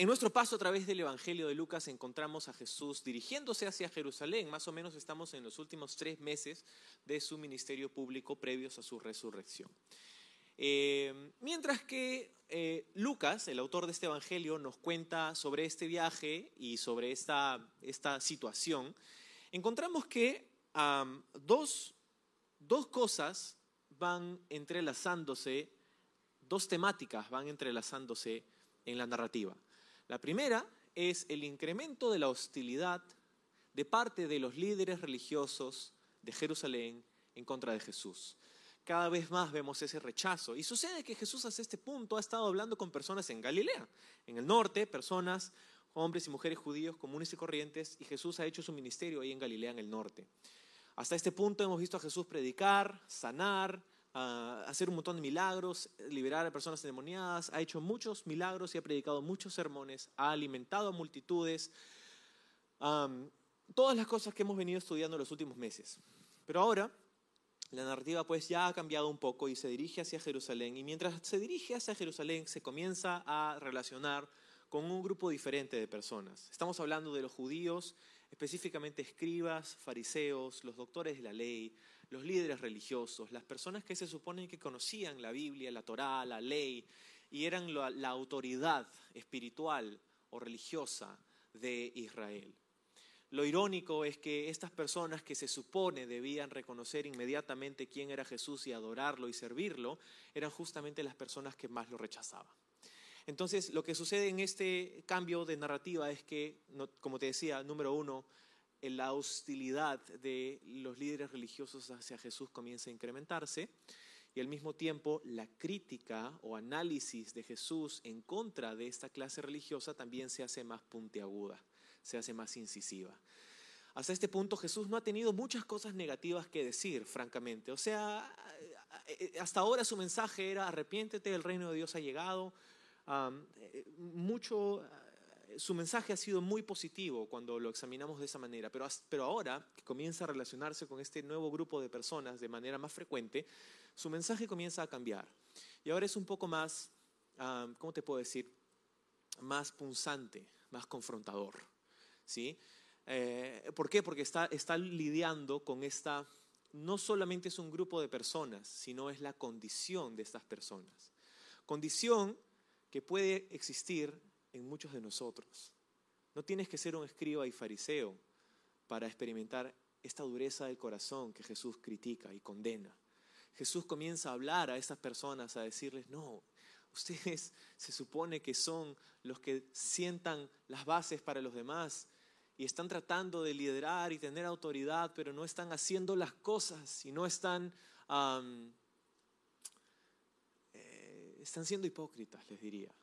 en nuestro paso a través del Evangelio de Lucas encontramos a Jesús dirigiéndose hacia Jerusalén. Más o menos estamos en los últimos tres meses de su ministerio público previos a su resurrección. Eh, mientras que eh, Lucas, el autor de este Evangelio, nos cuenta sobre este viaje y sobre esta, esta situación, encontramos que dos, dos cosas van entrelazándose, dos temáticas van entrelazándose en la narrativa. La primera es el incremento de la hostilidad de parte de los líderes religiosos de Jerusalén en contra de Jesús. Cada vez más vemos ese rechazo. Y sucede que Jesús hasta este punto ha estado hablando con personas en Galilea, en el norte, personas, hombres y mujeres judíos comunes y corrientes, y Jesús ha hecho su ministerio ahí en Galilea, en el norte. Hasta este punto hemos visto a Jesús predicar, sanar, hacer un montón de milagros, liberar a personas endemoniadas, ha hecho muchos milagros y ha predicado muchos sermones, ha alimentado a multitudes, todas las cosas que hemos venido estudiando en los últimos meses. Pero ahora la narrativa pues ya ha cambiado un poco y se dirige hacia Jerusalén y mientras se dirige hacia Jerusalén se comienza a relacionar con un grupo diferente de personas. Estamos hablando de los judíos, específicamente escribas, fariseos, los doctores de la ley, los líderes religiosos, las personas que se suponen que conocían la Biblia, la Torá, la ley, y eran la, autoridad espiritual o religiosa de Israel. Lo irónico es que estas personas que se supone debían reconocer inmediatamente quién era Jesús y adorarlo y servirlo, eran justamente las personas que más lo rechazaban. Entonces, lo que sucede en este cambio de narrativa es que, como te decía, número uno, la hostilidad de los líderes religiosos hacia Jesús comienza a incrementarse y al mismo tiempo la crítica o análisis de Jesús en contra de esta clase religiosa también se hace más puntiaguda, se hace más incisiva. Hasta este punto Jesús no ha tenido muchas cosas negativas que decir, francamente. O sea, hasta ahora su mensaje era arrepiéntete, el reino de Dios ha llegado. Eh, mucho su mensaje ha sido muy positivo cuando lo examinamos de esa manera, pero, pero ahora que comienza a relacionarse con este nuevo grupo de personas de manera más frecuente, su mensaje comienza a cambiar. Y ahora es un poco más, ¿cómo te puedo decir? Más punzante, más confrontador. ¿sí? Eh, ¿Por qué? Porque está, está lidiando con esta, no solamente es un grupo de personas, sino es la condición de estas personas. Condición que puede existir en muchos de nosotros. No tienes que ser un escriba y fariseo para experimentar esta dureza del corazón que Jesús critica y condena. Jesús comienza a hablar a estas personas, a decirles, no, ustedes se supone que son los que sientan las bases para los demás y están tratando de liderar y tener autoridad, pero no están haciendo las cosas y no están, eh, están siendo hipócritas, les diría.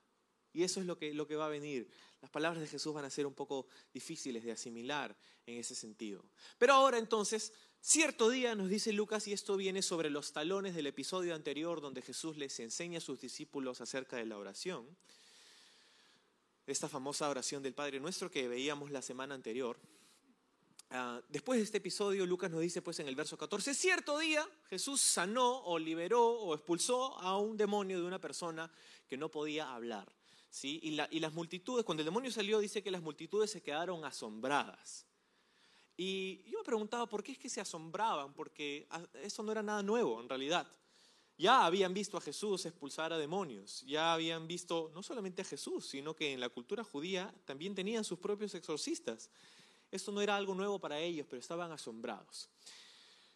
Y eso es lo que, lo que va a venir. Las palabras de Jesús van a ser un poco difíciles de asimilar en ese sentido. Pero ahora entonces, cierto día nos dice Lucas, y esto viene sobre los talones del episodio anterior donde Jesús les enseña a sus discípulos acerca de la oración, esta famosa oración del Padre Nuestro que veíamos la semana anterior. Ah, después de este episodio, Lucas nos dice pues en el verso 14, cierto día Jesús sanó o liberó o expulsó a un demonio de una persona que no podía hablar. Y, las multitudes, cuando el demonio salió, dice que las multitudes se quedaron asombradas. Y yo me preguntaba por qué es que se asombraban, porque eso no era nada nuevo en realidad. Ya habían visto a Jesús expulsar a demonios, ya habían visto no solamente a Jesús, sino que en la cultura judía también tenían sus propios exorcistas. Esto no era algo nuevo para ellos, pero estaban asombrados.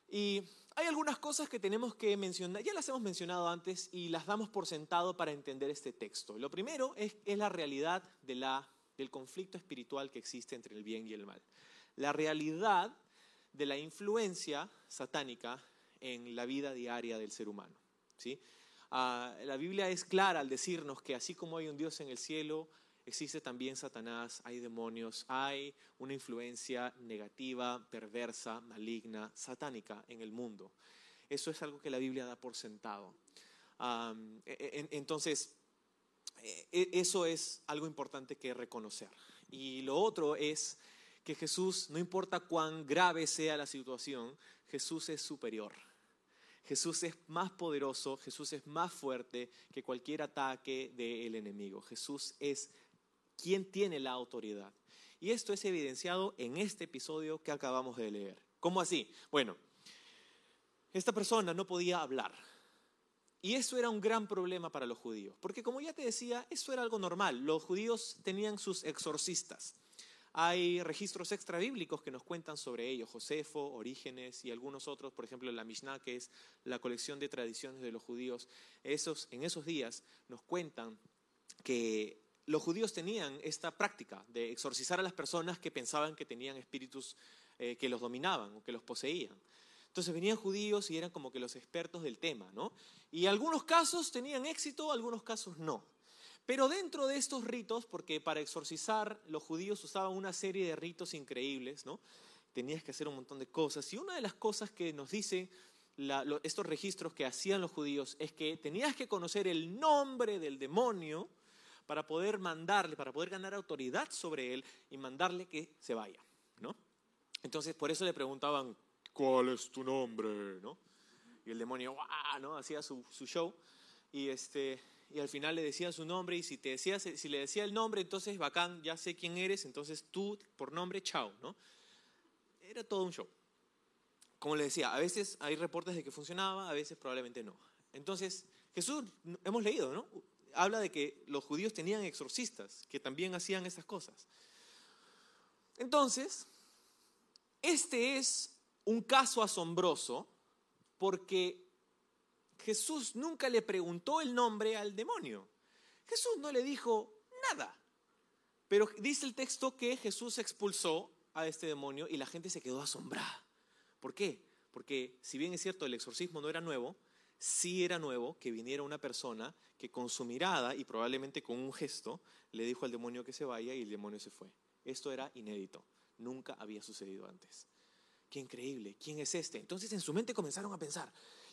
Y hay algunas cosas que tenemos que mencionar, ya las hemos mencionado antes y las damos por sentado para entender este texto. Lo primero es, la realidad del conflicto espiritual que existe entre el bien y el mal. La realidad de la influencia satánica en la vida diaria del ser humano. ¿sí? Ah, la Biblia es clara al decirnos que así como hay un Dios en el cielo, existe también Satanás, hay demonios, hay una influencia negativa, perversa, maligna, satánica en el mundo. Eso es algo que la Biblia da por sentado. E, e, entonces, e, eso es algo importante que reconocer. Y lo otro es que Jesús, no importa cuán grave sea la situación, Jesús es superior. Jesús es más poderoso, Jesús es más fuerte que cualquier ataque del enemigo. Jesús es quien tiene la autoridad. Y esto es evidenciado en este episodio que acabamos de leer. ¿Cómo así? Bueno, esta persona no podía hablar. Y eso era un gran problema para los judíos, porque como ya te decía, eso era algo normal. Los judíos tenían sus exorcistas. Hay registros extrabíblicos que nos cuentan sobre ello, Josefo, Orígenes y algunos otros, por ejemplo la Mishnah, que es la colección de tradiciones de los judíos. Esos, en esos días nos cuentan que los judíos tenían esta práctica de exorcizar a las personas que pensaban que tenían espíritus eh, que los dominaban o que los poseían. Entonces venían judíos y eran como que los expertos del tema, ¿no? Y algunos casos tenían éxito, algunos casos no. Pero dentro de estos ritos, porque para exorcizar los judíos usaban una serie de ritos increíbles, ¿no? Tenías que hacer un montón de cosas. Y una de las cosas que nos dicen estos registros que hacían los judíos es que tenías que conocer el nombre del demonio para poder mandarle, para poder ganar autoridad sobre él y mandarle que se vaya, ¿no? Entonces, por eso le preguntaban, ¿cuál es tu nombre? ¿no? Y el demonio, ¿no? Hacía su, show. Y este, y al final le decía su nombre y si, te decía, si le decía el nombre, entonces bacán, ya sé quién eres, entonces tú por nombre, chao, ¿no? Era todo un show. Como le decía, a veces hay reportes de que funcionaba, a veces probablemente no. Entonces, Jesús, hemos leído, ¿no? Habla de que los judíos tenían exorcistas que también hacían esas cosas. Entonces, este es un caso asombroso porque Jesús nunca le preguntó el nombre al demonio. Jesús no le dijo nada. Pero dice el texto que Jesús expulsó a este demonio y la gente se quedó asombrada. ¿Por qué? Porque si bien es cierto el exorcismo no era nuevo, sí era nuevo que viniera una persona que con su mirada y probablemente con un gesto le dijo al demonio que se vaya y el demonio se fue. Esto era inédito, nunca había sucedido antes. Qué increíble, ¿quién es este? Entonces en su mente comenzaron a pensar,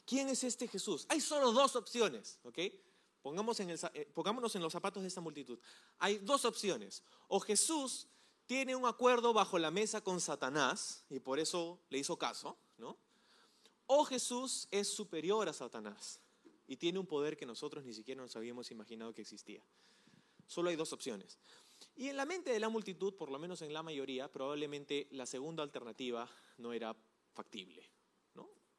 ¿Quién es este Jesús? Hay solo dos opciones, ¿ok? Pongamos en eh, pongámonos en los zapatos de esta multitud. Hay dos opciones. O Jesús tiene un acuerdo bajo la mesa con Satanás y por eso le hizo caso, ¿no? O Jesús es superior a Satanás y tiene un poder que nosotros ni siquiera nos habíamos imaginado que existía. Solo hay dos opciones. Y en la mente de la multitud, por lo menos en la mayoría, probablemente la segunda alternativa no era factible.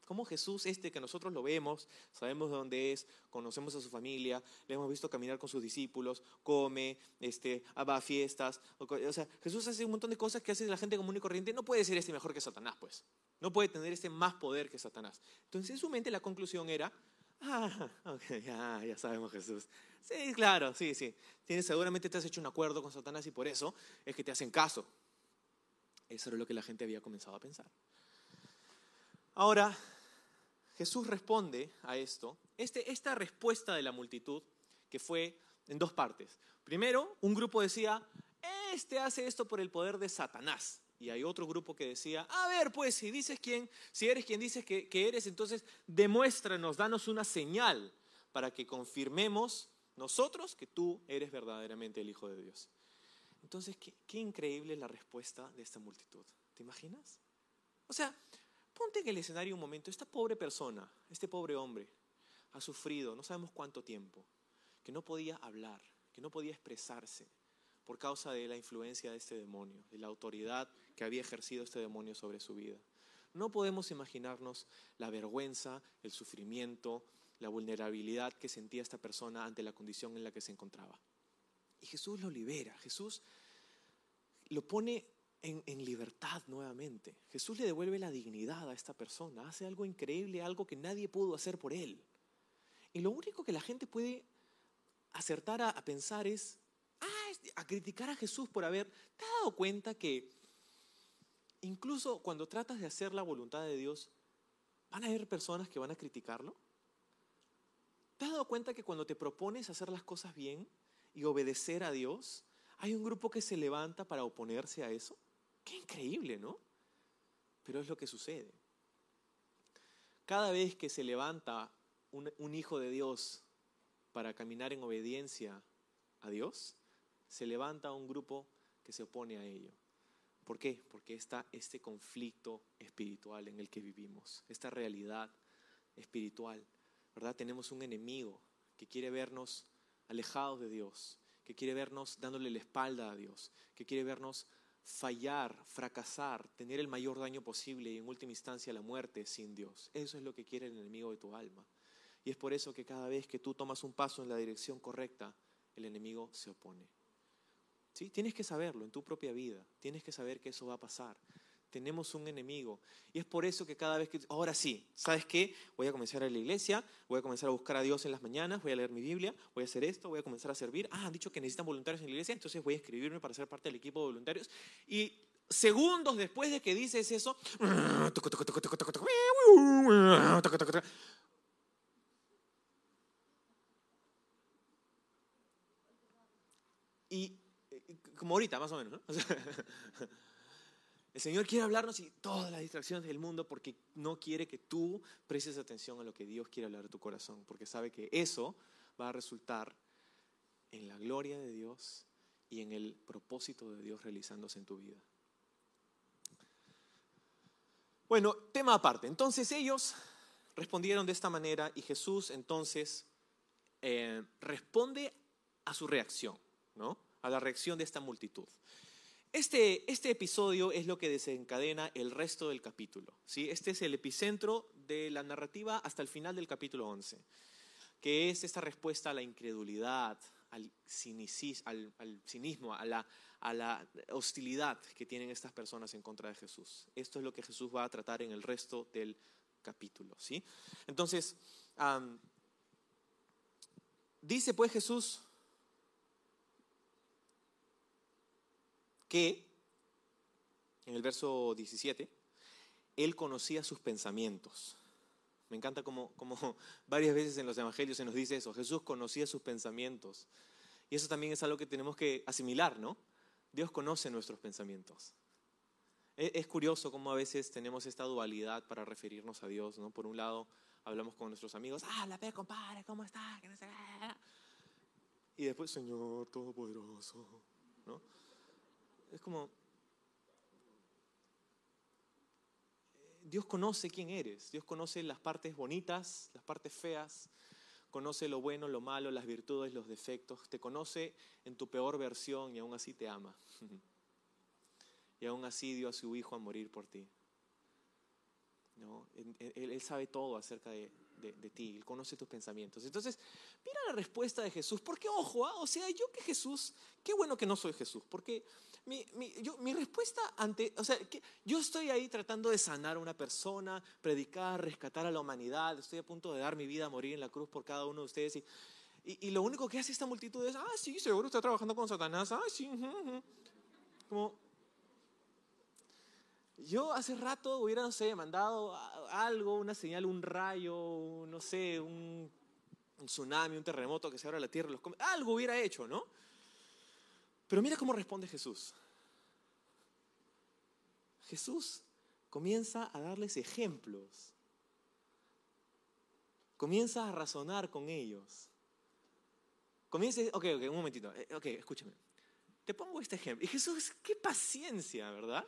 Como Jesús, este que nosotros lo vemos, sabemos de dónde es, conocemos a su familia, le hemos visto caminar con sus discípulos, come, este, va a fiestas. O sea, Jesús hace un montón de cosas que hace la gente común y corriente. No puede ser este mejor que Satanás, pues. No puede tener este más poder que Satanás. Entonces, en su mente la conclusión era, ah, ok, ya, ya sabemos Jesús. Sí, claro, sí, sí. Tienes, seguramente te has hecho un acuerdo con Satanás y por eso es que te hacen caso. Eso era lo que la gente había comenzado a pensar. Ahora, Jesús responde a esto, este, esta respuesta de la multitud, que fue en dos partes. Primero, un grupo decía, este hace esto por el poder de Satanás. Y hay otro grupo que decía, a ver, pues, si dices quién, si eres quien dices que, eres, entonces demuéstranos, danos una señal para que confirmemos nosotros que tú eres verdaderamente el Hijo de Dios. Entonces, qué, qué increíble la respuesta de esta multitud. ¿Te imaginas? O sea, Ponte en el escenario un momento, esta pobre persona, este pobre hombre, ha sufrido no sabemos cuánto tiempo, que no podía hablar, que no podía expresarse por causa de la influencia de este demonio, de la autoridad que había ejercido este demonio sobre su vida. No podemos imaginarnos la vergüenza, el sufrimiento, la vulnerabilidad que sentía esta persona ante la condición en la que se encontraba. Y Jesús lo libera, Jesús lo pone en, libertad nuevamente. Jesús le devuelve la dignidad a esta persona, hace algo increíble, algo que nadie pudo hacer por él. Y lo único que la gente puede acertar a, pensar es, ah, a criticar a Jesús por haber, ¿te has dado cuenta que incluso cuando tratas de hacer la voluntad de Dios, van a haber personas que van a criticarlo? ¿Te has dado cuenta que cuando te propones hacer las cosas bien y obedecer a Dios, hay un grupo que se levanta para oponerse a eso? Qué increíble, ¿no? Pero es lo que sucede. cada vez que se levanta un, un hijo de Dios para caminar en obediencia a Dios, se levanta un grupo que se opone a ello. ¿Por qué? Porque está este conflicto espiritual en el que vivimos, esta realidad espiritual, ¿verdad? Tenemos un enemigo que quiere vernos alejados de Dios, que quiere vernos dándole la espalda a Dios, que quiere vernos fallar, fracasar, tener el mayor daño posible y en última instancia la muerte sin Dios. Eso es lo que quiere el enemigo de tu alma. Y es por eso que cada vez que tú tomas un paso en la dirección correcta, el enemigo se opone. ¿Sí? Tienes que saberlo en tu propia vida, tienes que saber que eso va a pasar. Tenemos un enemigo. Y es por eso que cada vez que... Ahora sí, ¿sabes qué? Voy a comenzar a ir a la iglesia, voy a comenzar a buscar a Dios en las mañanas, voy a leer mi Biblia, voy a hacer esto, voy a comenzar a servir. Ah, han dicho que necesitan voluntarios en la iglesia, entonces voy a escribirme para ser parte del equipo de voluntarios. Y segundos después de que dices eso... Y como ahorita, más o menos, ¿no? el Señor quiere hablarnos y todas las distracciones del mundo porque no quiere que tú prestes atención a lo que Dios quiere hablar de tu corazón, porque sabe que eso va a resultar en la gloria de Dios y en el propósito de Dios realizándose en tu vida. Bueno, tema aparte. Entonces ellos respondieron de esta manera y Jesús entonces eh, responde a su reacción, ¿no? a la reacción de esta multitud. Este, este episodio es lo que desencadena el resto del capítulo. ¿sí? Este es el epicentro de la narrativa hasta el final del capítulo 11, que es esta respuesta a la incredulidad, al, al, cinismo, a la, a la hostilidad que tienen estas personas en contra de Jesús. Esto es lo que Jesús va a tratar en el resto del capítulo. ¿sí? Entonces, dice pues Jesús, que, en el verso 17, él conocía sus pensamientos. Me encanta como, varias veces en los evangelios se nos dice eso, Jesús conocía sus pensamientos. Y eso también es algo que tenemos que asimilar, ¿no? Dios conoce nuestros pensamientos. E, es curioso cómo a veces tenemos esta dualidad para referirnos a Dios, ¿no? Por un lado, hablamos con nuestros amigos, ah, compadre, ¿cómo está? Y después, Señor Todopoderoso, ¿no? Es como, Dios conoce quién eres, Dios conoce las partes bonitas, las partes feas, conoce lo bueno, lo malo, las virtudes, los defectos, te conoce en tu peor versión y aún así te ama. Y aún así dio a su hijo a morir por ti. ¿No? él sabe todo acerca de, ti, Él conoce tus pensamientos. Entonces, mira la respuesta de Jesús, porque ojo, ¿ah? o sea, yo que Jesús, qué bueno que no soy Jesús, porque mi, mi, yo, mi respuesta ante, o sea, que yo estoy ahí tratando de sanar a una persona, predicar, rescatar a la humanidad, estoy a punto de dar mi vida a morir en la cruz por cada uno de ustedes y, y, lo único que hace esta multitud es, ah, sí, seguro está trabajando con Satanás, ah, sí, como yo hace rato hubiera, no sé, mandado algo, una señal, un rayo, no sé, un, tsunami, un terremoto que se abra la tierra, los algo hubiera hecho, ¿no? Pero mira cómo responde Jesús. Jesús comienza a darles ejemplos. Comienza a razonar con ellos. Comienza, ok, ok, un momentito, eh, ok, escúchame. Te pongo este ejemplo. Y Jesús, qué paciencia, ¿verdad?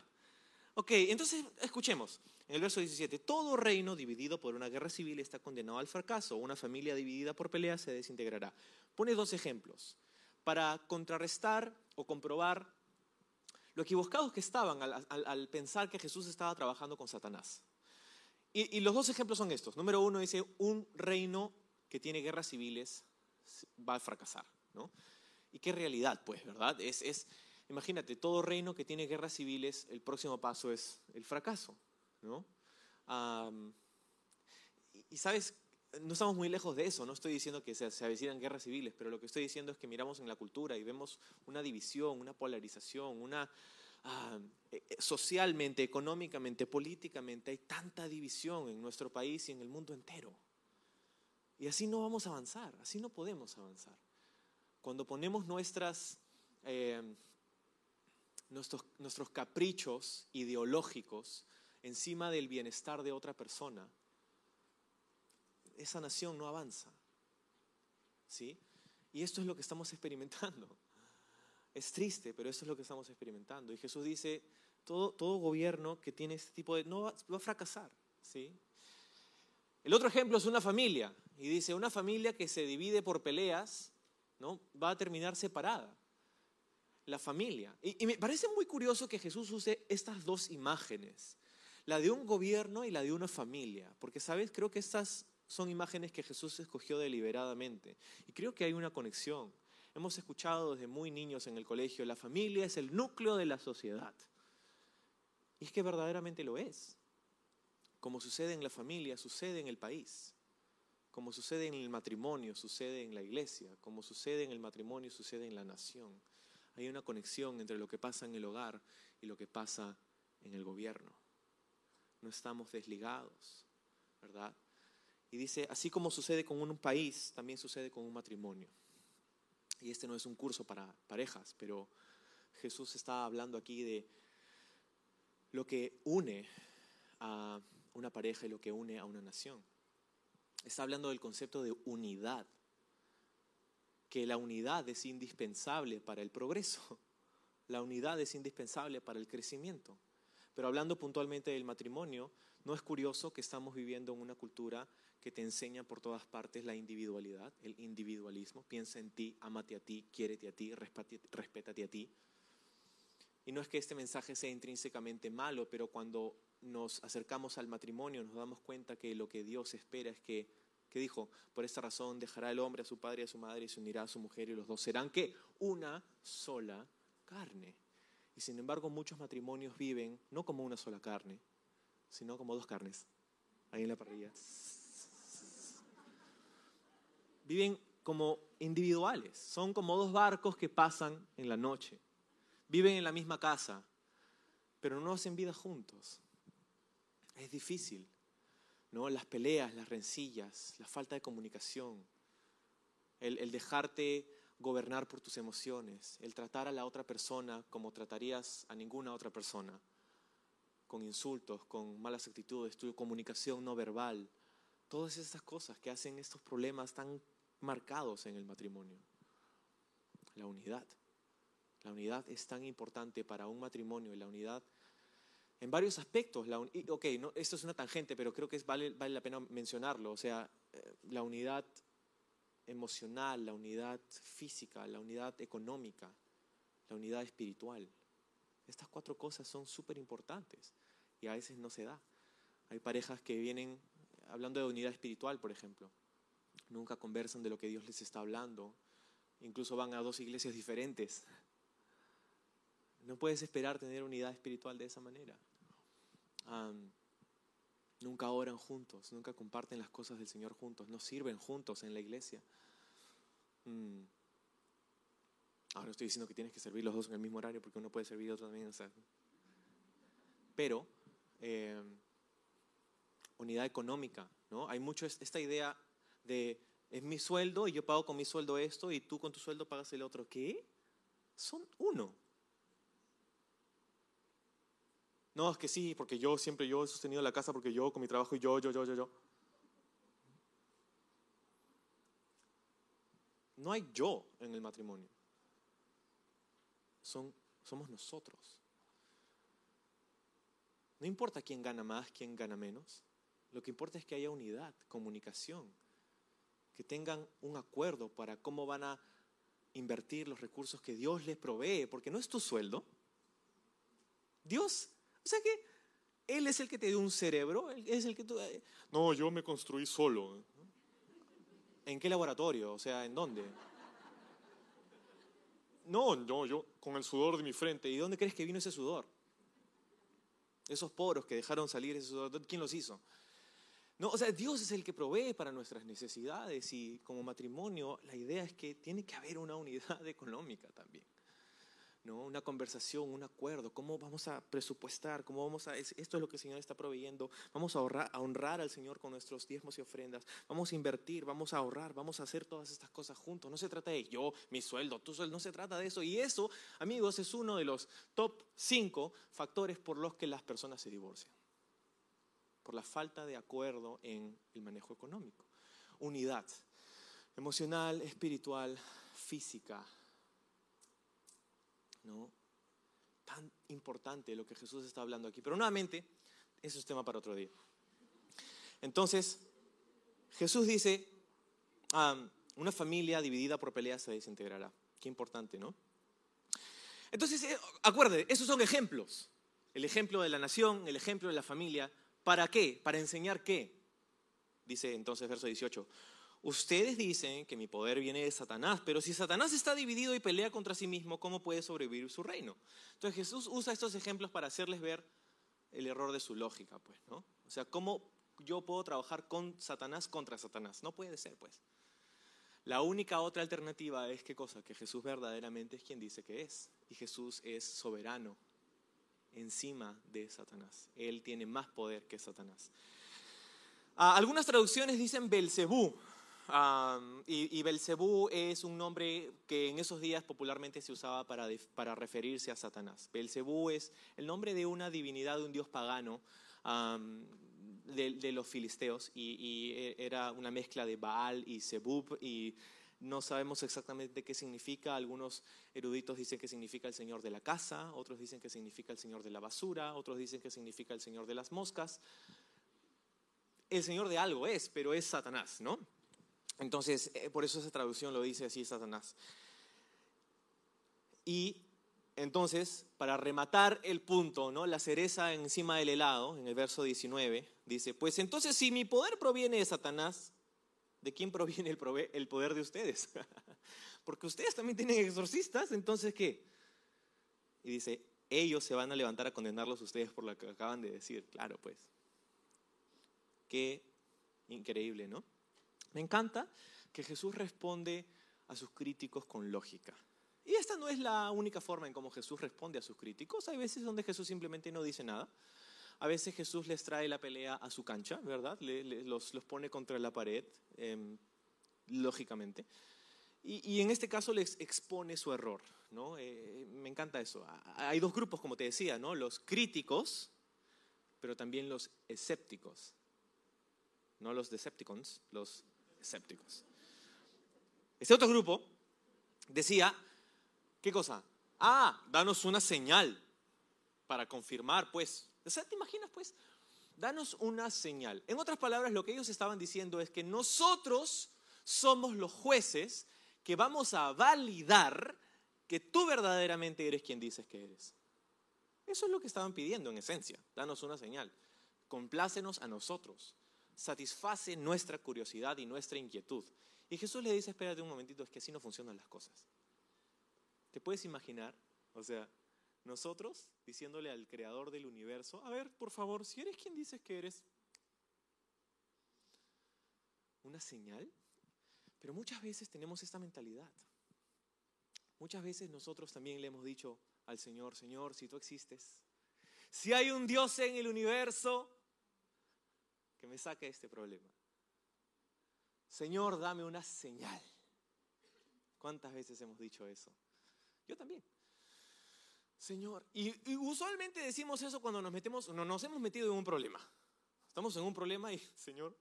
Ok, entonces escuchemos. En el verso 17, todo reino dividido por una guerra civil está condenado al fracaso. Una familia dividida por peleas se desintegrará. Pone dos ejemplos para contrarrestar o comprobar lo equivocados que estaban al, pensar que Jesús estaba trabajando con Satanás. Y, los dos ejemplos son estos. Número uno dice, un reino que tiene guerras civiles va a fracasar. ¿no? ¿Y qué realidad, pues, verdad? Es, es, Imagínate, todo reino que tiene guerras civiles, el próximo paso es el fracaso. ¿no? y, sabes, no estamos muy lejos de eso, no estoy diciendo que se, se avecinan guerras civiles, pero lo que estoy diciendo es que miramos en la cultura y vemos una división, una polarización, una... Eh, eh, socialmente, económicamente, políticamente, hay tanta división en nuestro país y en el mundo entero. Y así no vamos a avanzar, así no podemos avanzar. Cuando ponemos nuestras... Eh, nuestros, nuestros caprichos ideológicos encima del bienestar de otra persona, esa nación no avanza. ¿Sí? Y esto es lo que estamos experimentando. Es triste, pero eso es lo que estamos experimentando. Y Jesús dice, todo, todo gobierno que tiene este tipo de... no va, va a fracasar. ¿sí? El otro ejemplo es una familia. Y dice, una familia que se divide por peleas, ¿no? Va a terminar separada. La familia. Y me parece muy curioso que Jesús use estas dos imágenes. La de un gobierno y la de una familia. Porque, ¿sabes? Creo que estas son imágenes que Jesús escogió deliberadamente. Y creo que hay una conexión. Hemos escuchado desde muy niños en el colegio, la familia es el núcleo de la sociedad. Y es que verdaderamente lo es. Como sucede en la familia, sucede en el país. Como sucede en el matrimonio, sucede en la iglesia. Como sucede en el matrimonio, sucede en la nación. Hay una conexión entre lo que pasa en el hogar y lo que pasa en el gobierno. No estamos desligados, ¿verdad? Y dice, así como sucede con un país, también sucede con un matrimonio. Y este no es un curso para parejas, pero Jesús está hablando aquí de lo que une a una pareja y lo que une a una nación. Está hablando del concepto de unidad, que la unidad es indispensable para el progreso, la unidad es indispensable para el crecimiento. Pero hablando puntualmente del matrimonio, no es curioso que estamos viviendo en una cultura que te enseña por todas partes la individualidad, el individualismo. Piensa en ti, amate a ti, quiérete a ti, respétate a ti. Y no es que este mensaje sea intrínsecamente malo, pero cuando nos acercamos al matrimonio nos damos cuenta que lo que Dios espera es que, que dijo, por esta razón dejará el hombre a su padre y a su madre y se unirá a su mujer y los dos serán que una sola carne. Y sin embargo muchos matrimonios viven no como una sola carne, sino como dos carnes, ahí en la parrilla viven como individuales, son como dos barcos que pasan en la noche, viven en la misma casa, pero no hacen vida juntos. Es difícil, ¿no? Las peleas, las rencillas, la falta de comunicación, el, el dejarte gobernar por tus emociones, el tratar a la otra persona como tratarías a ninguna otra persona, con insultos, con malas actitudes, tu comunicación no verbal, todas esas cosas que hacen estos problemas tan marcados en el matrimonio. La unidad. La unidad es tan importante para un matrimonio y la unidad en varios aspectos. La ok, no, esto es una tangente, pero creo que es, vale, vale la pena mencionarlo. O sea, eh, la unidad emocional, la unidad física, la unidad económica, la unidad espiritual. Estas cuatro cosas son súper importantes y a veces no se da. Hay parejas que vienen, hablando de unidad espiritual, por ejemplo, nunca conversan de lo que Dios les está hablando, incluso van a dos iglesias diferentes. No puedes esperar tener unidad espiritual de esa manera. Nunca oran juntos, nunca comparten las cosas del Señor juntos, no sirven juntos en la iglesia. Mm. Ahora no estoy diciendo que tienes que servir los dos en el mismo horario porque uno puede servir otro también. pero eh, unidad económica, ¿no? Hay mucho esta idea de es mi sueldo y yo pago con mi sueldo esto y tú con tu sueldo pagas el otro. ¿Qué? Son uno. No, es que sí, porque yo siempre yo he sostenido la casa porque yo con mi trabajo y yo, yo, yo, yo, yo. No hay yo en el matrimonio. Son, somos nosotros. No importa quién gana más, quién gana menos. Lo que importa es que haya unidad, comunicación, que tengan un acuerdo para cómo van a invertir los recursos que Dios les provee, porque no es tu sueldo. Dios, o sea que Él es el que te dio un cerebro, es el que tú... Eh, no, yo me construí solo. ¿En qué laboratorio? O sea, ¿en dónde? No, no, yo con el sudor de mi frente. ¿Y dónde crees que vino ese sudor? Esos poros que dejaron salir ese sudor, ¿quién los hizo? No, o sea, Dios es el que provee para nuestras necesidades y como matrimonio la idea es que tiene que haber una unidad económica también. ¿No? Una conversación, un acuerdo, cómo vamos a presupuestar, cómo vamos a, esto es lo que el Señor está proveyendo, vamos a, a honrar al Señor con nuestros diezmos y ofrendas, vamos a invertir, vamos a ahorrar, vamos a hacer todas estas cosas juntos. No se trata de yo, mi sueldo, tu sueldo, no se trata de eso. Y eso, amigos, es uno de los top 5 factores por los que las personas se divorcian por la falta de acuerdo en el manejo económico. unidad emocional, espiritual, física. ¿No? Tan importante lo que Jesús está hablando aquí. Pero nuevamente, eso es tema para otro día. Entonces, Jesús dice, una familia dividida por peleas se desintegrará. Qué importante, ¿no? Entonces, eh, acuerde, esos son ejemplos. El ejemplo de la nación, el ejemplo de la familia. ¿Para qué? Para enseñar qué. Dice entonces verso 18. Ustedes dicen que mi poder viene de Satanás, pero si Satanás está dividido y pelea contra sí mismo, ¿cómo puede sobrevivir su reino? Entonces Jesús usa estos ejemplos para hacerles ver el error de su lógica, pues, ¿no? O sea, ¿cómo yo puedo trabajar con Satanás contra Satanás? No puede ser, pues. La única otra alternativa es qué cosa? Que Jesús verdaderamente es quien dice que es. Y Jesús es soberano encima de Satanás. Él tiene más poder que Satanás. Ah, algunas traducciones dicen Belcebú. Y, y Belcebú es un nombre que en esos días popularmente se usaba para, para referirse a Satanás. Belcebú es el nombre de una divinidad, de un dios pagano de, los filisteos y, e, era una mezcla de Baal y Zebub y no sabemos exactamente qué significa. Algunos eruditos dicen que significa el Señor de la casa, otros dicen que significa el Señor de la basura, otros dicen que significa el Señor de las moscas. El Señor de algo es, pero es Satanás, ¿no? Entonces, eh, por eso esa traducción lo dice así, Satanás. Y entonces, para rematar el punto, ¿no? la cereza encima del helado, en el verso 19, dice, pues entonces si mi poder proviene de Satanás, ¿de quién proviene el, el poder de ustedes? Porque ustedes también tienen exorcistas, entonces ¿qué? Y dice, ellos se van a levantar a condenarlos ustedes por lo que acaban de decir. Claro, pues. Qué increíble, ¿no? Me encanta que Jesús responde a sus críticos con lógica. Y esta no es la única forma en cómo Jesús responde a sus críticos. Hay veces donde Jesús simplemente no dice nada. A veces Jesús les trae la pelea a su cancha, ¿verdad? los, pone contra la pared, em, lógicamente. Y, en este caso les expone su error, ¿no? Eh, me encanta eso. Hay dos grupos, como te decía, ¿no? Los críticos, pero también los escépticos. No los Decepticons, los escépticos. Este otro grupo decía, ¿Qué cosa? Ah, danos una señal para confirmar, pues. ¿te imaginas, pues? Danos una señal. En otras palabras, lo que ellos estaban diciendo es que nosotros somos los jueces que vamos a validar que tú verdaderamente eres quien dices que eres. Eso es lo que estaban pidiendo en esencia. Danos una señal. Complácenos a nosotros. Satisface nuestra curiosidad y nuestra inquietud. Y Jesús le dice, espérate un momentito, es que así no funcionan las cosas. ¿Te puedes imaginar? O sea, nosotros diciéndole al creador del universo, a ver, por favor, si eres quien dices que eres, una señal. Pero muchas veces tenemos esta mentalidad. Muchas veces nosotros también le hemos dicho al Señor, Señor, si tú existes, si hay un Dios en el universo, que me saque este problema. Señor, dame una señal. ¿Cuántas veces hemos dicho eso? Yo también. Señor, y, usualmente decimos eso cuando nos metemos, no, nos hemos metido en un problema. Estamos en un problema y, Señor,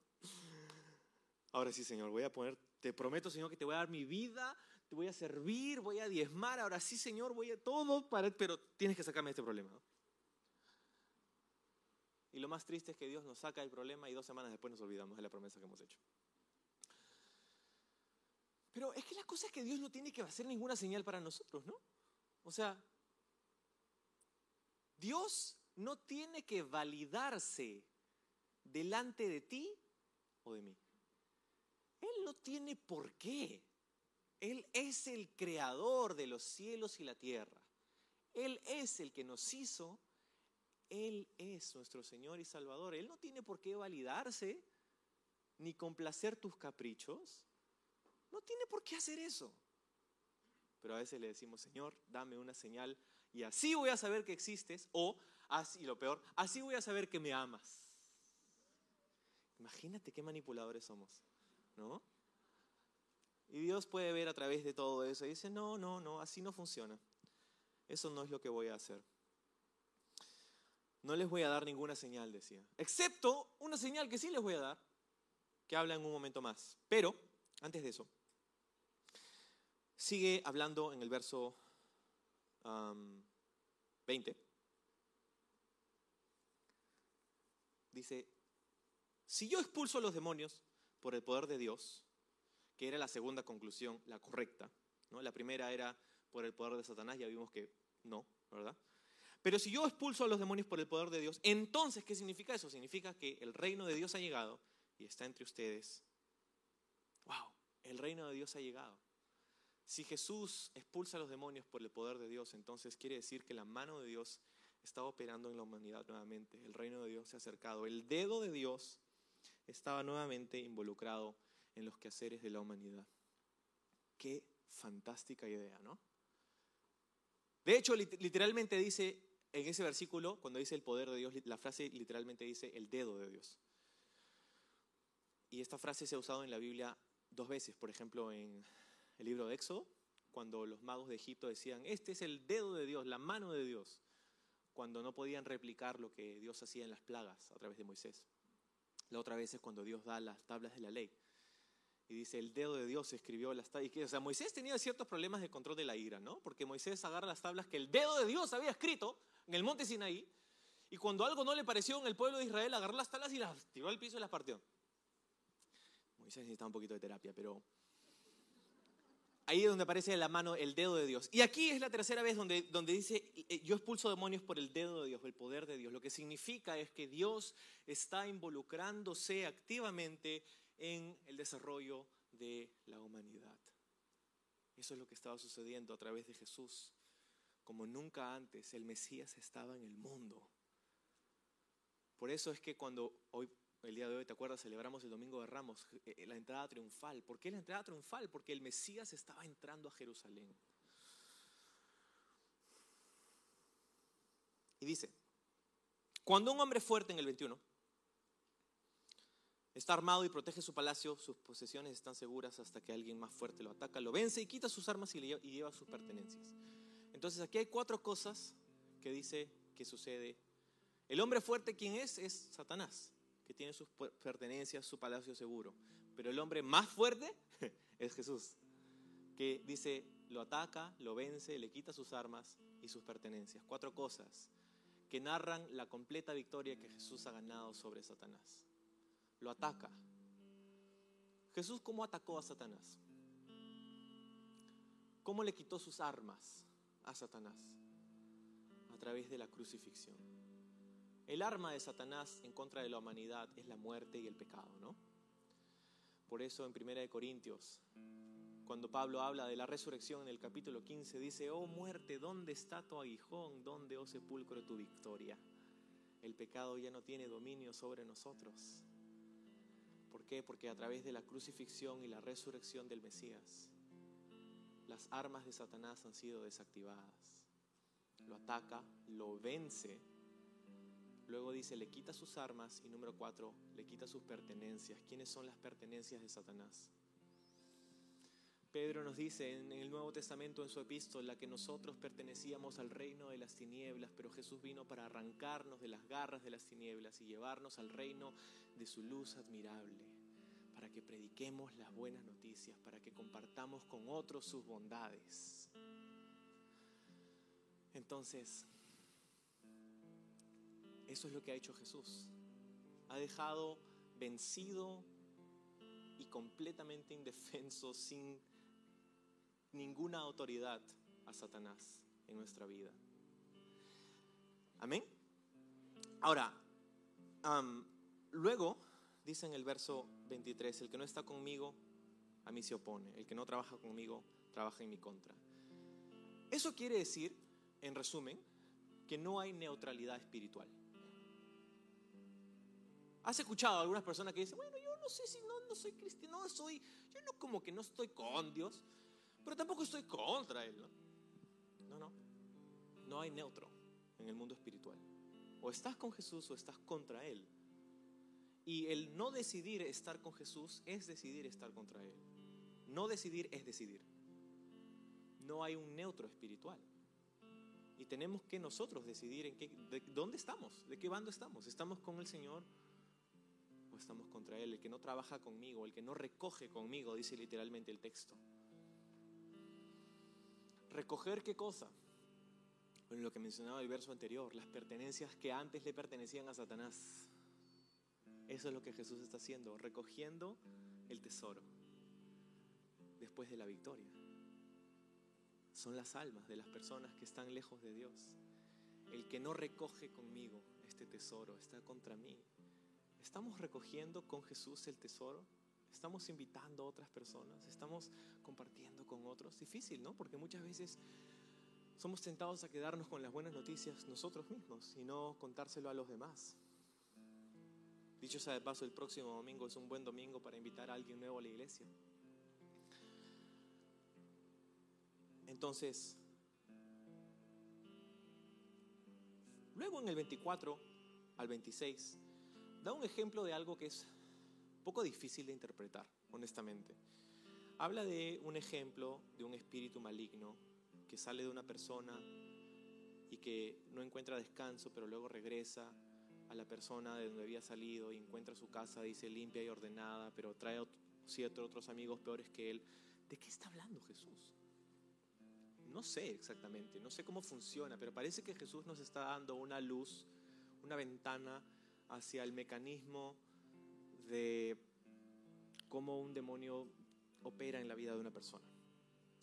ahora sí, Señor, voy a poner, te prometo, Señor, que te voy a dar mi vida, te voy a servir, voy a diezmar, ahora sí, Señor, voy a todo, para, pero tienes que sacarme de este problema. Y lo más triste es que Dios nos saca el problema y dos semanas después nos olvidamos de la promesa que hemos hecho. Pero es que la cosa es que Dios no tiene que hacer ninguna señal para nosotros, ¿no? O sea, Dios no tiene que validarse delante de ti o de mí. Él no tiene por qué. Él es el creador de los cielos y la tierra. Él es el que nos hizo. Él es nuestro Señor y Salvador. Él no tiene por qué validarse ni complacer tus caprichos. No tiene por qué hacer eso. Pero a veces le decimos, Señor, dame una señal y así voy a saber que existes o, así, lo peor, así voy a saber que me amas. Imagínate qué manipuladores somos, ¿no? Y Dios puede ver a través de todo eso y dice, no, no, no, así no funciona. Eso no es lo que voy a hacer. No les voy a dar ninguna señal, decía. Excepto una señal que sí les voy a dar, que habla en un momento más. Pero, antes de eso, sigue hablando en el verso 20. Dice, si yo expulso a los demonios por el poder de Dios, que era la segunda conclusión, la correcta, ¿no? la primera era por el poder de Satanás, ya vimos que no, ¿verdad? Pero si yo expulso a los demonios por el poder de Dios, entonces, ¿qué significa eso? Significa que el reino de Dios ha llegado y está entre ustedes. ¡Wow! El reino de Dios ha llegado. Si Jesús expulsa a los demonios por el poder de Dios, entonces quiere decir que la mano de Dios está operando en la humanidad nuevamente. El reino de Dios se ha acercado. El dedo de Dios estaba nuevamente involucrado en los quehaceres de la humanidad. Qué fantástica idea, ¿no? De hecho, literalmente dice en ese versículo, cuando dice el poder de Dios, la frase literalmente dice el dedo de Dios. Y esta frase se ha usado en la Biblia dos veces, por ejemplo, en el libro de Éxodo, cuando los magos de Egipto decían, este es el dedo de Dios, la mano de Dios, cuando no podían replicar lo que Dios hacía en las plagas a través de Moisés. La otra vez es cuando Dios da las tablas de la ley. Y dice, el dedo de Dios escribió las tablas. O sea, Moisés tenía ciertos problemas de control de la ira, ¿no? Porque Moisés agarra las tablas que el dedo de Dios había escrito en el monte Sinaí. Y cuando algo no le pareció en el pueblo de Israel, agarró las tablas y las tiró al piso y las partió. Moisés necesitaba un poquito de terapia, pero ahí es donde aparece la mano, el dedo de Dios. Y aquí es la tercera vez donde, donde dice, eh, yo expulso demonios por el dedo de Dios, el poder de Dios. Lo que significa es que Dios está involucrándose activamente en el desarrollo de la humanidad. Eso es lo que estaba sucediendo a través de Jesús. Como nunca antes, el Mesías estaba en el mundo. Por eso es que cuando hoy el día de hoy, ¿te acuerdas? Celebramos el Domingo de Ramos, eh, la entrada triunfal. ¿Por qué la entrada triunfal? Porque el Mesías estaba entrando a Jerusalén. Y dice, cuando un hombre fuerte en el 21 está armado y protege su palacio, sus posesiones están seguras hasta que alguien más fuerte lo ataca, lo vence y quita sus armas y lleva sus pertenencias. Entonces aquí hay cuatro cosas que dice que sucede. El hombre fuerte, ¿quién es? Es Satanás que tiene sus pertenencias, su palacio seguro. Pero el hombre más fuerte es Jesús, que dice, lo ataca, lo vence, le quita sus armas y sus pertenencias. Cuatro cosas que narran la completa victoria que Jesús ha ganado sobre Satanás. Lo ataca. Jesús, ¿cómo atacó a Satanás? ¿Cómo le quitó sus armas a Satanás? A través de la crucifixión. El arma de Satanás en contra de la humanidad es la muerte y el pecado, ¿no? Por eso en 1 Corintios, cuando Pablo habla de la resurrección en el capítulo 15, dice, oh muerte, ¿dónde está tu aguijón? ¿Dónde, oh sepulcro, tu victoria? El pecado ya no tiene dominio sobre nosotros. ¿Por qué? Porque a través de la crucifixión y la resurrección del Mesías, las armas de Satanás han sido desactivadas. Lo ataca, lo vence Luego dice, le quita sus armas y número cuatro, le quita sus pertenencias. ¿Quiénes son las pertenencias de Satanás? Pedro nos dice en el Nuevo Testamento, en su epístola, que nosotros pertenecíamos al reino de las tinieblas, pero Jesús vino para arrancarnos de las garras de las tinieblas y llevarnos al reino de su luz admirable, para que prediquemos las buenas noticias, para que compartamos con otros sus bondades. Entonces, eso es lo que ha hecho Jesús. Ha dejado vencido y completamente indefenso, sin ninguna autoridad a Satanás en nuestra vida. Amén. Ahora, luego dice en el verso 23, el que no está conmigo, a mí se opone. El que no trabaja conmigo, trabaja en mi contra. Eso quiere decir, en resumen, que no hay neutralidad espiritual. ¿Has escuchado a algunas personas que dicen, bueno, yo no sé si no, no soy cristiano, no soy, yo no como que no estoy con Dios, pero tampoco estoy contra Él, ¿no? No, no. No hay neutro en el mundo espiritual. O estás con Jesús o estás contra Él. Y el no decidir estar con Jesús es decidir estar contra Él. No decidir es decidir. No hay un neutro espiritual. Y tenemos que nosotros decidir en qué, de, dónde estamos, de qué bando estamos. ¿Estamos con el Señor estamos contra Él. El que no trabaja conmigo, el que no recoge conmigo, dice literalmente el texto. ¿Recoger qué cosa? Lo que mencionaba el verso anterior, las pertenencias que antes le pertenecían a Satanás. Eso es lo que Jesús está haciendo, recogiendo el tesoro después de la victoria. Son las almas de las personas que están lejos de Dios. El que no recoge conmigo este tesoro está contra mí. ¿Estamos recogiendo con Jesús el tesoro? ¿Estamos invitando a otras personas? ¿Estamos compartiendo con otros? Difícil, ¿no? Porque muchas veces somos tentados a quedarnos con las buenas noticias nosotros mismos y no contárselo a los demás. Dicho sea de paso, el próximo domingo es un buen domingo para invitar a alguien nuevo a la iglesia. Entonces, luego en el 24 al 26, da un ejemplo de algo que es poco difícil de interpretar, honestamente. Habla de un ejemplo de un espíritu maligno que sale de una persona y que no encuentra descanso, pero luego regresa a la persona de donde había salido y encuentra su casa, dice, limpia y ordenada, pero trae siete otros amigos peores que él. ¿De qué está hablando Jesús? No sé exactamente, no sé cómo funciona, pero parece que Jesús nos está dando una luz, una ventana hacia el mecanismo de cómo un demonio opera en la vida de una persona.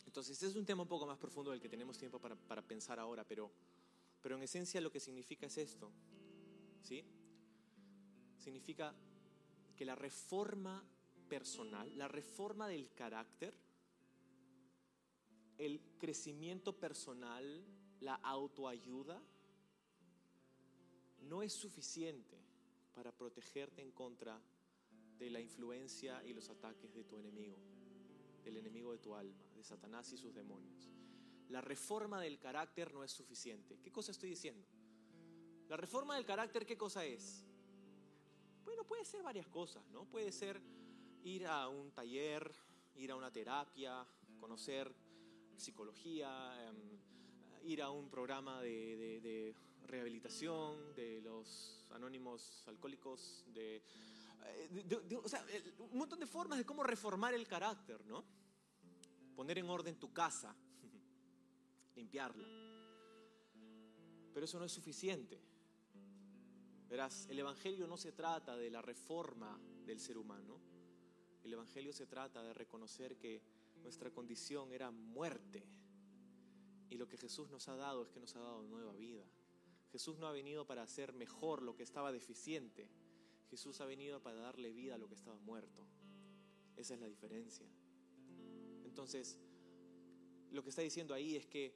Entonces, es un tema un poco más profundo del que tenemos tiempo para, para pensar ahora, pero, pero en esencia lo que significa es esto, Significa que la reforma personal, la reforma del carácter, el crecimiento personal, la autoayuda, no es suficiente para protegerte en contra de la influencia y los ataques de tu enemigo, del enemigo de tu alma, de Satanás y sus demonios. La reforma del carácter no es suficiente. ¿Qué cosa estoy diciendo? La reforma del carácter, ¿qué cosa es? Bueno, puede ser varias cosas, ¿no? Puede ser ir a un taller, ir a una terapia, conocer psicología, em, ir a un programa de, de rehabilitación de los anónimos alcohólicos, de eh, o sea, un montón de formas de cómo reformar el carácter, ¿no? Poner en orden tu casa, limpiarla. Pero eso no es suficiente. Verás, el Evangelio no se trata de la reforma del ser humano. El Evangelio se trata de reconocer que nuestra condición era muerte. Y lo que Jesús nos ha dado es que nos ha dado nueva vida. Jesús no ha venido para hacer mejor lo que estaba deficiente, Jesús ha venido para darle vida a lo que estaba muerto. Esa es la diferencia. Entonces, lo que está diciendo ahí es que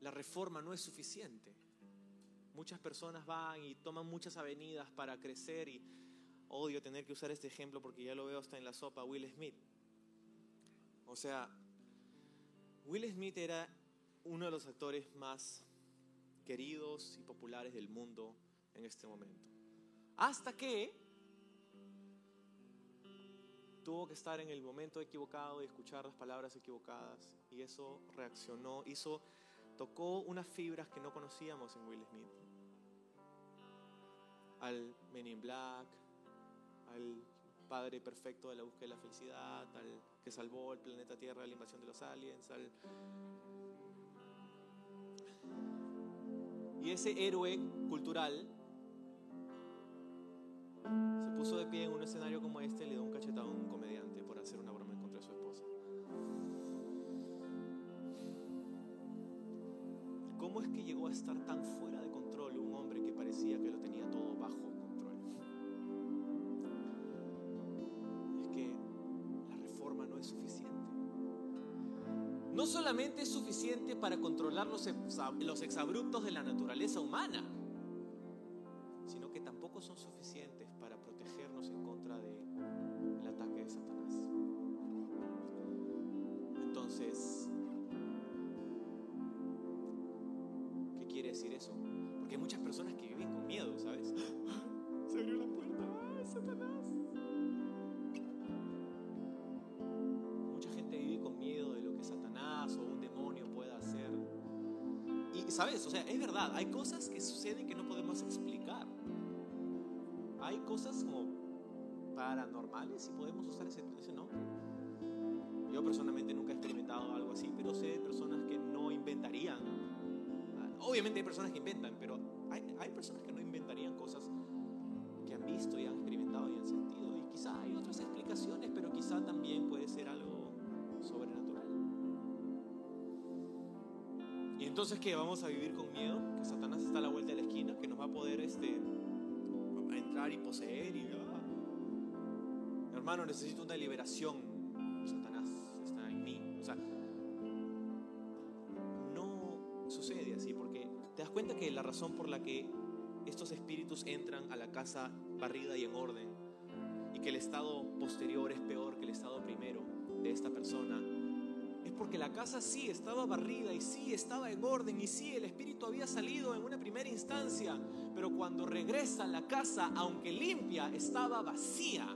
la reforma no es suficiente. Muchas personas van y toman muchas avenidas para crecer y odio tener que usar este ejemplo porque ya lo veo hasta en la sopa, Will Smith. O sea, Will Smith era uno de los actores más queridos y populares del mundo en este momento. Hasta que tuvo que estar en el momento equivocado y escuchar las palabras equivocadas. Y eso reaccionó, hizo, tocó unas fibras que no conocíamos en Will Smith. Al Men in Black, al padre perfecto de la búsqueda de la felicidad, al que salvó el planeta Tierra de la invasión de los aliens, al... Y ese héroe cultural se puso de pie en un escenario como este y le dio un cachetado a un comediante por hacer una broma contra su esposa. ¿Cómo es que llegó a estar tan fuera de parecía que lo tenía todo bajo control? Es que la reforma no es suficiente. No solamente es suficiente para controlar los, los exabruptos de la naturaleza humana, Y, ¿sabes? O sea, es verdad, hay cosas que suceden que no podemos explicar hay cosas como paranormales, si podemos usar ese, ese nombre. Yo personalmente nunca he experimentado algo así, pero sé de personas que no inventarían. Obviamente hay personas que inventan, pero hay, hay personas que no inventarían cosas que han visto y han experimentado y han sentido. Y quizá hay otras explicaciones, pero quizá también puede ser algo entonces, ¿qué? ¿Vamos a vivir con miedo? Que Satanás está a la vuelta de la esquina, que nos va a poder este, entrar y poseer y... ah. Hermano, necesito una liberación. Satanás está en mí. O sea, no sucede así porque te das cuenta que la razón por la que estos espíritus entran a la casa barrida y en orden y que el estado posterior es peor que el estado primero de esta persona porque la casa sí estaba barrida y sí estaba en orden y sí el espíritu había salido en una primera instancia, pero cuando regresa la casa, aunque limpia, estaba vacía.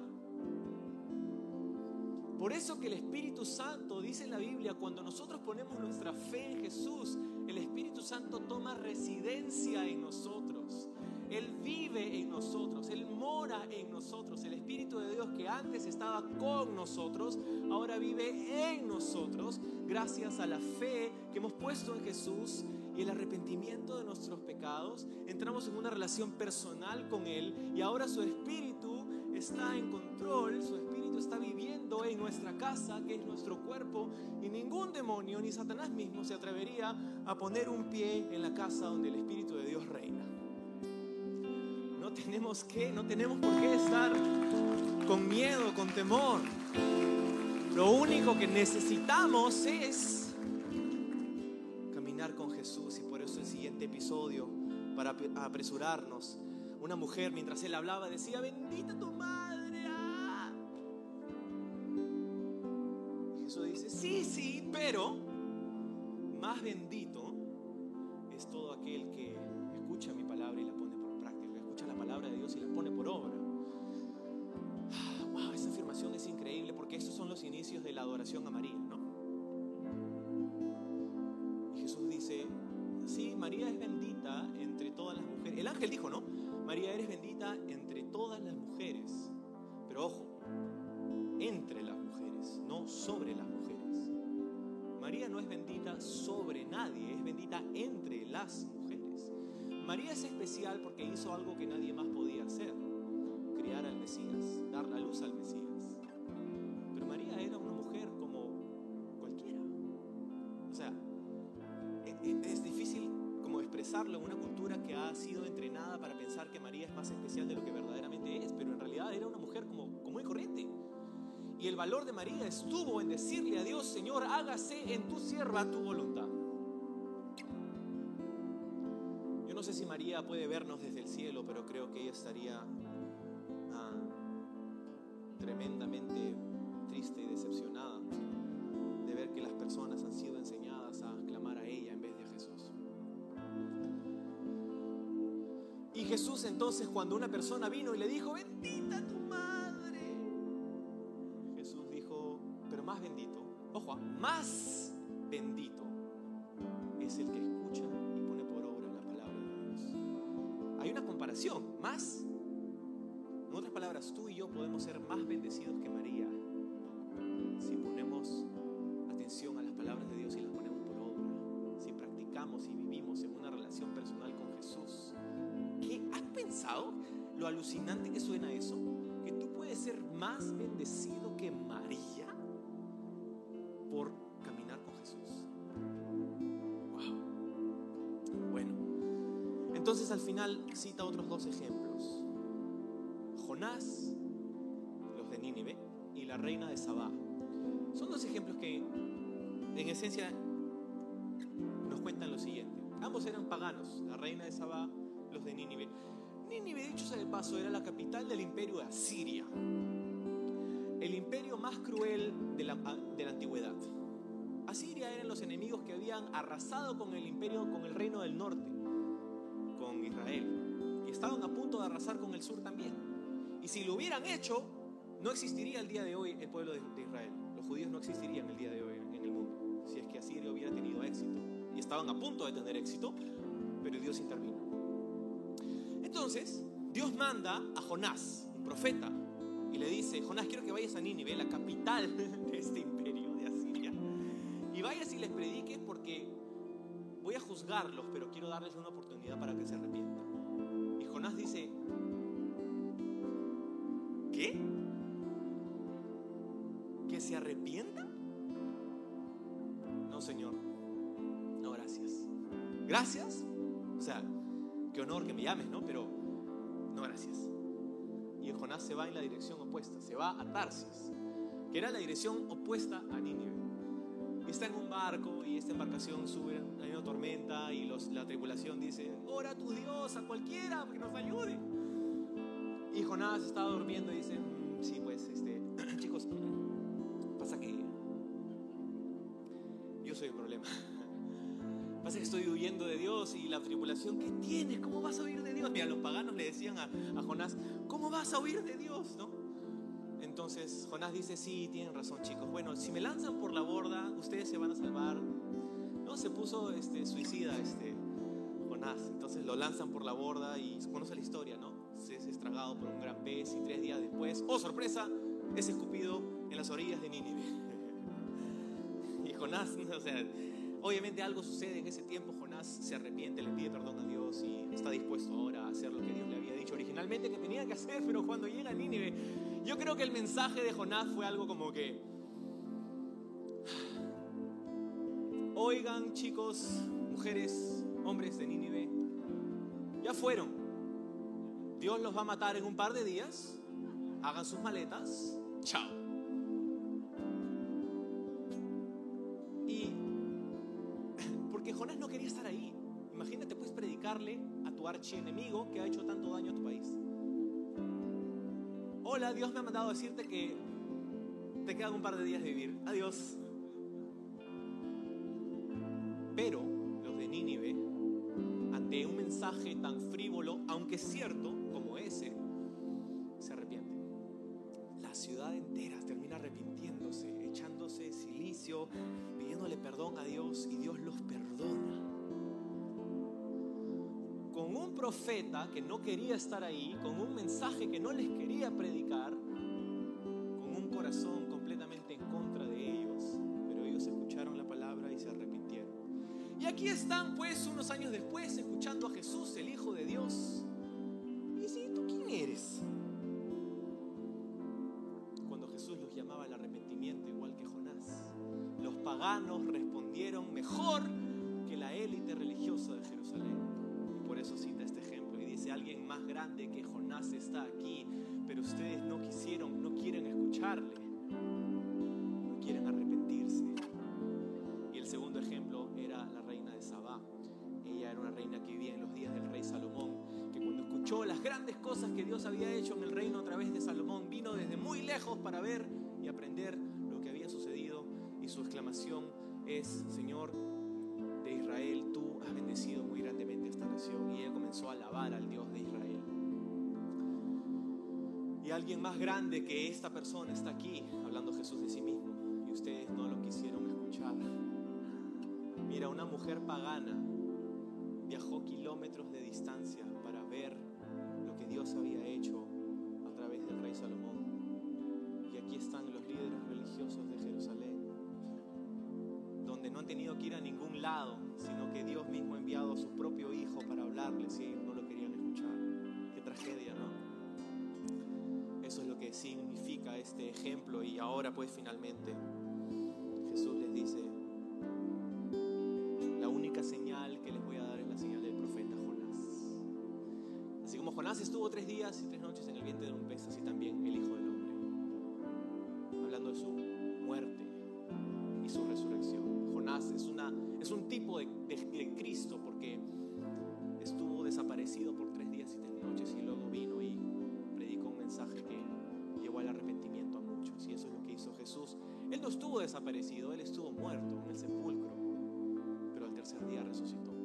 Por eso que el Espíritu Santo, dice en la Biblia, cuando nosotros ponemos nuestra fe en Jesús, el Espíritu Santo toma residencia en nosotros. Él vive en nosotros, Él mora en nosotros. El Espíritu de Dios que antes estaba con nosotros, ahora vive en nosotros gracias a la fe que hemos puesto en Jesús y el arrepentimiento de nuestros pecados. Entramos en una relación personal con Él y ahora su Espíritu está en control, su Espíritu está viviendo en nuestra casa, que es nuestro cuerpo, y ningún demonio ni Satanás mismo se atrevería a poner un pie en la casa donde el Espíritu de Dios tenemos que, no tenemos por qué estar con miedo, con temor. Lo único que necesitamos es caminar con Jesús y por eso el siguiente episodio, para apresurarnos, una mujer mientras él hablaba decía, bendita tu madre. ah". Jesús dice, sí, sí, pero más bendito es todo aquel que de la adoración a María, ¿no? Y Jesús dice, sí, María es bendita entre todas las mujeres. El ángel dijo, ¿no? María eres bendita entre todas las mujeres. Pero ojo, entre las mujeres, no sobre las mujeres. María no es bendita sobre nadie, es bendita entre las mujeres. María es especial porque hizo algo que nadie más podía hacer, criar al Mesías, dar la luz al Mesías. Expresarlo en una cultura que ha sido entrenada para pensar que María es más especial de lo que verdaderamente es, pero en realidad era una mujer como común y corriente. Y el valor de María estuvo en decirle a Dios, Señor, hágase en tu sierva tu voluntad. Yo no sé si María puede vernos desde el cielo, pero creo que ella estaría ah, tremendamente triste y decepcionada de ver que las personas han sido enseñadas Jesús entonces cuando una persona vino y le dijo, bendita tu madre, Jesús dijo, pero más bendito, ojo, ah, más bendito es el que escucha y pone por obra la palabra de Dios. Hay una comparación, más, en otras palabras, tú y yo podemos ser más bendecidos que María si ponemos atención a las palabras de Dios y las ponemos por obra, si practicamos y vivimos en una relación personal lo alucinante que suena eso? Que tú puedes ser más bendecido que María por caminar con Jesús. Wow. Bueno, entonces al final cita otros dos ejemplos. Jonás, los de Nínive, y la reina de Sabá. Son dos ejemplos que en esencia nos cuentan lo siguiente. Ambos eran paganos, la reina de Sabá, los de Nínive. Nínive, dicho sea paso, era la capital del imperio de Asiria, el imperio más cruel de la, de la antigüedad. Asiria eran los enemigos que habían arrasado con el imperio, con el reino del norte, con Israel, y estaban a punto de arrasar con el sur también. Y si lo hubieran hecho, no existiría el día de hoy el pueblo de Israel. Los judíos no existirían el día de hoy en el mundo, si es que Asiria hubiera tenido éxito. Y estaban a punto de tener éxito, pero Dios intervino. Entonces, Dios manda a Jonás, un profeta, y le dice, Jonás, quiero que vayas a Nínive, la capital de este imperio de Asiria, y vayas y les prediques porque voy a juzgarlos, pero quiero darles una oportunidad para que se arrepientan. Y Jonás dice, ¿qué? ¿Que se arrepientan? No, Señor, no, gracias. Gracias, o sea, qué honor que me llames, ¿no? Pero no, gracias. Y Jonás se va en la dirección opuesta, se va a Tarsis, que era la dirección opuesta a Nínive. Está en un barco y esta embarcación sube, hay una tormenta y los, la tripulación dice, ora a tu Dios, a cualquiera, que nos ayude. Y Jonás estaba durmiendo y dice, "Mm, sí, pues, Dios y la tripulación, ¿qué tienes? ¿Cómo vas a huir de Dios? Mira, los paganos le decían a, a Jonás, ¿cómo vas a huir de Dios? ¿No? Entonces Jonás dice, sí, tienen razón chicos. Bueno, si me lanzan por la borda, ustedes se van a salvar. No, se puso este, suicida este Jonás. Entonces lo lanzan por la borda y conoce la historia, ¿no? Se es estragado por un gran pez y tres días después, oh sorpresa, es escupido en las orillas de Nínive. y Jonás, o sea, obviamente algo sucede en ese tiempo. Jonás se arrepiente, le pide perdón a Dios y está dispuesto ahora a hacer lo que Dios le había dicho originalmente que tenía que hacer, pero cuando llega a Nínive, yo creo que el mensaje de Jonás fue algo como que, oigan chicos, mujeres, hombres de Nínive, ya fueron. Dios los va a matar en un par de días. Hagan sus maletas. Chao. Porque Jonás no quería estar ahí. Imagínate, puedes predicarle a tu archienemigo que ha hecho tanto daño a tu país. Hola, Dios me ha mandado decirte que te quedan un par de días de vivir. Adiós. Pero los de Nínive, ante un mensaje tan frívolo, aunque cierto profeta que no quería estar ahí, con un mensaje que no les quería predicar, con un corazón completamente en contra de ellos, pero ellos escucharon la palabra y se arrepintieron. Y aquí están pues unos años después escuchando a Jesús, el Hijo de Dios. Y si ¿tú quién eres? Cuando Jesús los llamaba al arrepentimiento igual que Jonás, los paganos respondieron mejor que la élite religiosa de Jerusalén. Alguien más grande que Jonás está aquí, pero ustedes no quisieron, no quieren escucharle, no quieren arrepentirse. Y el segundo ejemplo era la reina de Sabá. Ella era una reina que vivía en los días del rey Salomón, que cuando escuchó las grandes cosas que Dios había hecho en el reino a través de Salomón, vino desde muy lejos para ver y aprender lo que había sucedido. Y su exclamación es, Señor Israel, tú has bendecido muy grandemente esta nación. Y ella comenzó a alabar al Dios de Israel. Y alguien más grande que esta persona está aquí, hablando Jesús de sí mismo, y ustedes no lo quisieron escuchar. Mira, una mujer pagana viajó kilómetros de distancia para ver lo que Dios había hecho a través del rey Salomón. Y aquí están los líderes religiosos de Jerusalén, donde no han tenido que ir a ningún lado, sino que Dios mismo ha enviado a su propio Hijo para hablarles y no lo querían escuchar. Qué tragedia, ¿no? Eso es lo que significa este ejemplo y ahora pues finalmente Jesús les dice, la única señal que les voy a dar es la señal del profeta Jonás. Así como Jonás estuvo tres días y tres noches en el vientre de un pez, así también el Hijo del Hombre, hablando de su muerte y su resurrección. Es, una, es un tipo de, de, de Cristo porque estuvo desaparecido por tres días y tres noches y luego vino y predicó un mensaje que llevó al arrepentimiento a muchos y eso es lo que hizo Jesús. Él no estuvo desaparecido, él estuvo muerto en el sepulcro, pero al tercer día resucitó.